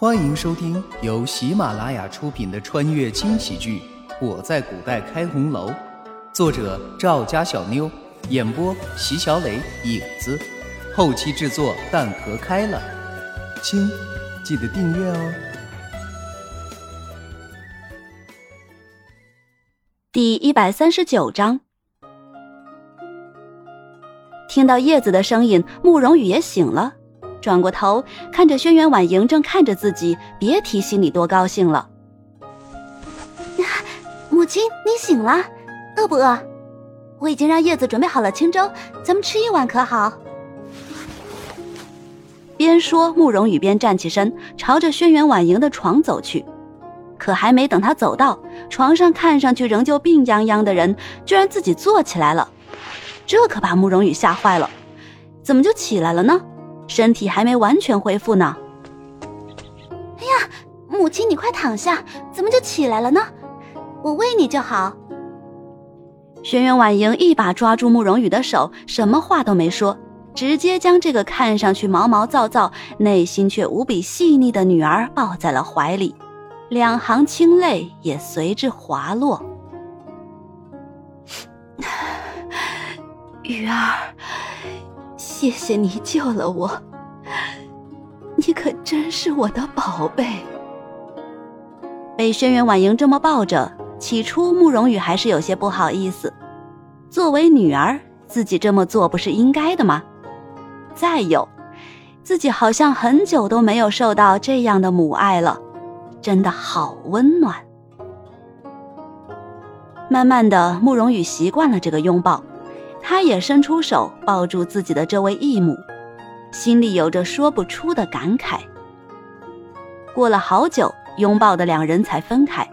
欢迎收听由喜马拉雅出品的穿越轻喜剧《我在古代开红楼》，作者赵家小妞，演播席小磊、影子，后期制作蛋壳开了。亲，记得订阅哦。第一百三十九章，听到叶子的声音，慕容羽也醒了。转过头，看着轩辕婉莹正看着自己，别提心里多高兴了。母亲，你醒了，饿不饿？我已经让叶子准备好了清粥，咱们吃一碗可好？边说，慕容羽边站起身，朝着轩辕婉莹的床走去。可还没等他走到床上，看上去仍旧病殃殃的人，居然自己坐起来了。这可把慕容羽吓坏了，怎么就起来了呢？身体还没完全恢复呢。哎呀，母亲，你快躺下，怎么就起来了呢？我喂你就好。轩辕婉莹一把抓住慕容羽的手，什么话都没说，直接将这个看上去毛毛躁躁、内心却无比细腻的女儿抱在了怀里，两行清泪也随之滑落。雨儿。谢谢你救了我，你可真是我的宝贝。被轩辕婉莹这么抱着，起初慕容羽还是有些不好意思。作为女儿，自己这么做不是应该的吗？再有，自己好像很久都没有受到这样的母爱了，真的好温暖。慢慢的，慕容羽习惯了这个拥抱。他也伸出手抱住自己的这位义母，心里有着说不出的感慨。过了好久，拥抱的两人才分开。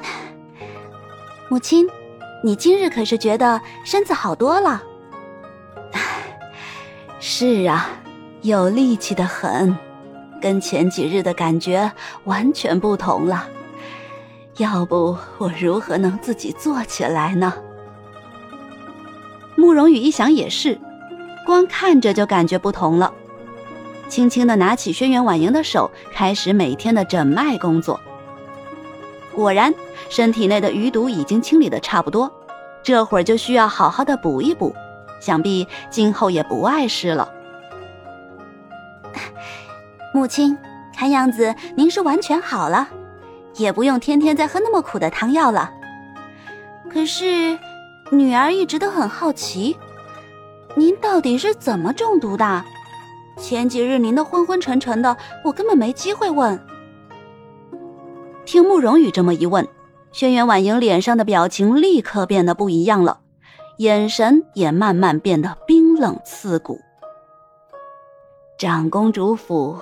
母亲，你今日可是觉得身子好多了？是啊，有力气的很，跟前几日的感觉完全不同了。要不我如何能自己坐起来呢？慕容羽一想也是，光看着就感觉不同了。轻轻的拿起轩辕婉莹的手，开始每天的诊脉工作。果然，身体内的余毒已经清理的差不多，这会儿就需要好好的补一补，想必今后也不碍事了。母亲，看样子您是完全好了，也不用天天再喝那么苦的汤药了。可是。女儿一直都很好奇，您到底是怎么中毒的？前几日您的昏昏沉沉的，我根本没机会问。听慕容羽这么一问，轩辕婉莹脸上的表情立刻变得不一样了，眼神也慢慢变得冰冷刺骨。长公主府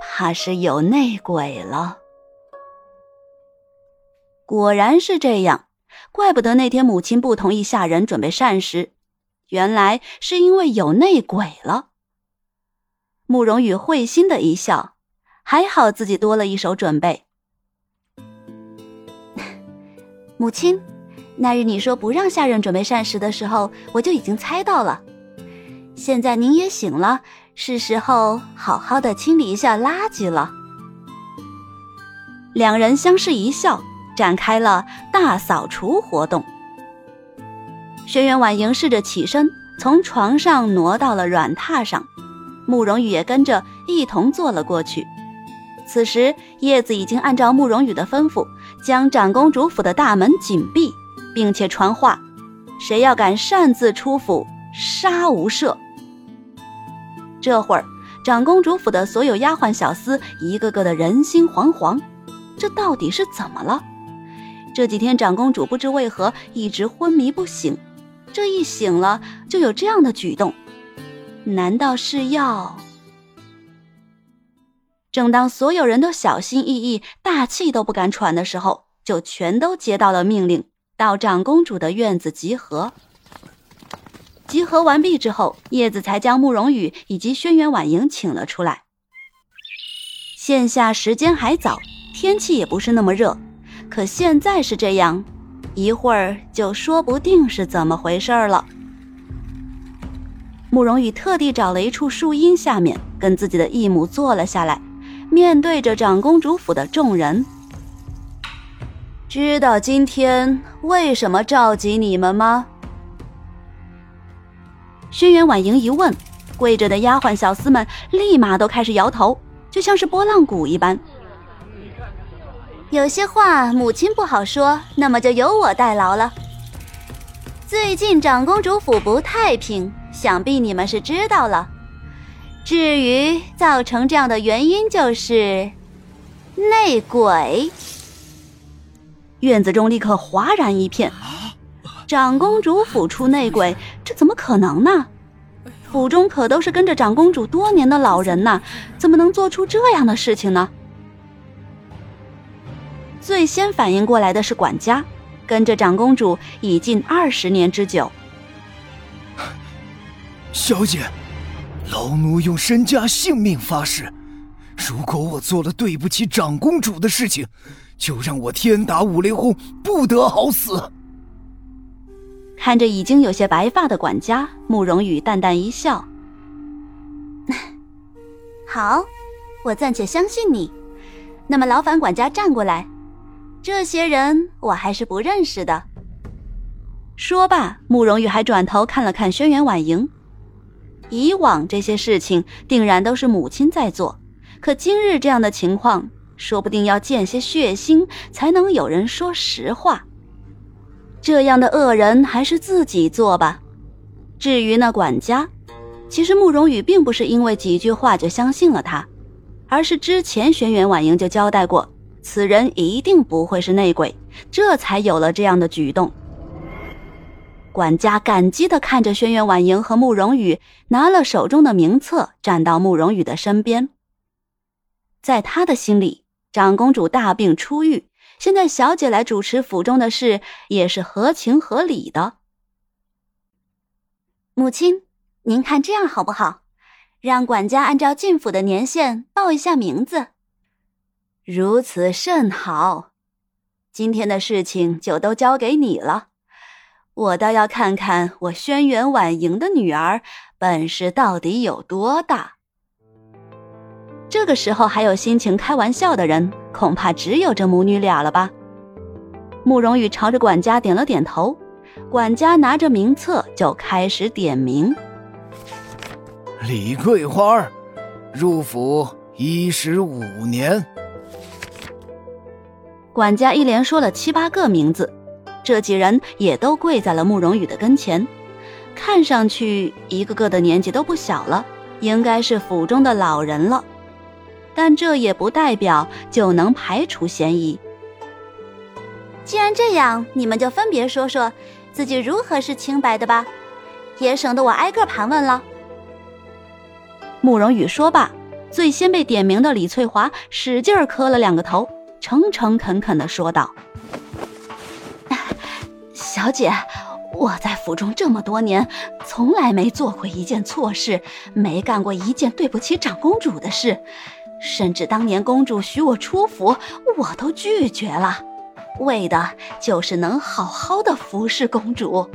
怕是有内鬼了。果然是这样。怪不得那天母亲不同意下人准备膳食，原来是因为有内鬼了。慕容羽会心的一笑，还好自己多了一手准备。母亲，那日你说不让下人准备膳食的时候，我就已经猜到了。现在您也醒了，是时候好好的清理一下垃圾了。两人相视一笑。展开了大扫除活动。轩辕婉莹试着起身，从床上挪到了软榻上，慕容羽也跟着一同坐了过去。此时，叶子已经按照慕容羽的吩咐，将长公主府的大门紧闭，并且传话：谁要敢擅自出府，杀无赦。这会儿，长公主府的所有丫鬟小厮一个个的人心惶惶，这到底是怎么了？这几天长公主不知为何一直昏迷不醒，这一醒了就有这样的举动，难道是要？正当所有人都小心翼翼、大气都不敢喘的时候，就全都接到了命令，到长公主的院子集合。集合完毕之后，叶子才将慕容羽以及轩辕婉莹请了出来。现下时间还早，天气也不是那么热。可现在是这样，一会儿就说不定是怎么回事了。慕容羽特地找了一处树荫下面，跟自己的义母坐了下来，面对着长公主府的众人。知道今天为什么召集你们吗？轩辕婉莹一问，跪着的丫鬟小厮们立马都开始摇头，就像是拨浪鼓一般。有些话母亲不好说，那么就由我代劳了。最近长公主府不太平，想必你们是知道了。至于造成这样的原因，就是内鬼。院子中立刻哗然一片。长公主府出内鬼，这怎么可能呢？府中可都是跟着长公主多年的老人呐，怎么能做出这样的事情呢？最先反应过来的是管家。跟着长公主已近二十年之久，小姐，老奴用身家性命发誓，如果我做了对不起长公主的事情，就让我天打五雷轰，不得好死。看着已经有些白发的管家，慕容羽淡淡一笑：“ 好，我暂且相信你。那么劳烦管家站过来。”这些人我还是不认识的。说罢，慕容羽还转头看了看轩辕婉莹。以往这些事情定然都是母亲在做，可今日这样的情况，说不定要见些血腥才能有人说实话。这样的恶人还是自己做吧。至于那管家，其实慕容羽并不是因为几句话就相信了他，而是之前轩辕婉莹就交代过。此人一定不会是内鬼，这才有了这样的举动。管家感激的看着轩辕婉莹和慕容羽，拿了手中的名册，站到慕容羽的身边。在他的心里，长公主大病初愈，现在小姐来主持府中的事，也是合情合理的。母亲，您看这样好不好？让管家按照进府的年限报一下名字。如此甚好，今天的事情就都交给你了。我倒要看看我轩辕婉莹的女儿本事到底有多大。这个时候还有心情开玩笑的人，恐怕只有这母女俩了吧？慕容羽朝着管家点了点头，管家拿着名册就开始点名：李桂花，入府一十五年。管家一连说了七八个名字，这几人也都跪在了慕容羽的跟前，看上去一个个的年纪都不小了，应该是府中的老人了。但这也不代表就能排除嫌疑。既然这样，你们就分别说说自己如何是清白的吧，也省得我挨个盘问了。慕容羽说罢，最先被点名的李翠华使劲磕了两个头。诚诚恳恳的说道：“小姐，我在府中这么多年，从来没做过一件错事，没干过一件对不起长公主的事，甚至当年公主许我出府，我都拒绝了，为的就是能好好的服侍公主。”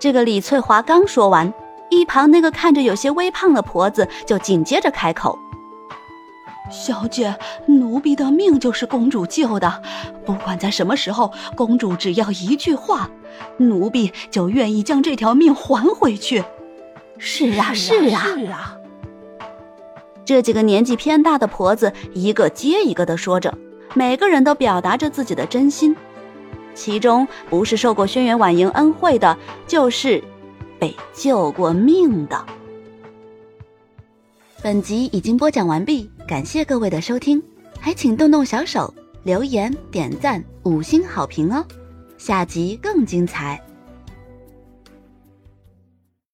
这个李翠华刚说完，一旁那个看着有些微胖的婆子就紧接着开口。小姐，奴婢的命就是公主救的，不管在什么时候，公主只要一句话，奴婢就愿意将这条命还回去。是啊，是啊，是啊。这几个年纪偏大的婆子一个接一个的说着，每个人都表达着自己的真心。其中不是受过轩辕婉莹恩惠的，就是被救过命的。本集已经播讲完毕。感谢各位的收听，还请动动小手留言、点赞、五星好评哦！下集更精彩。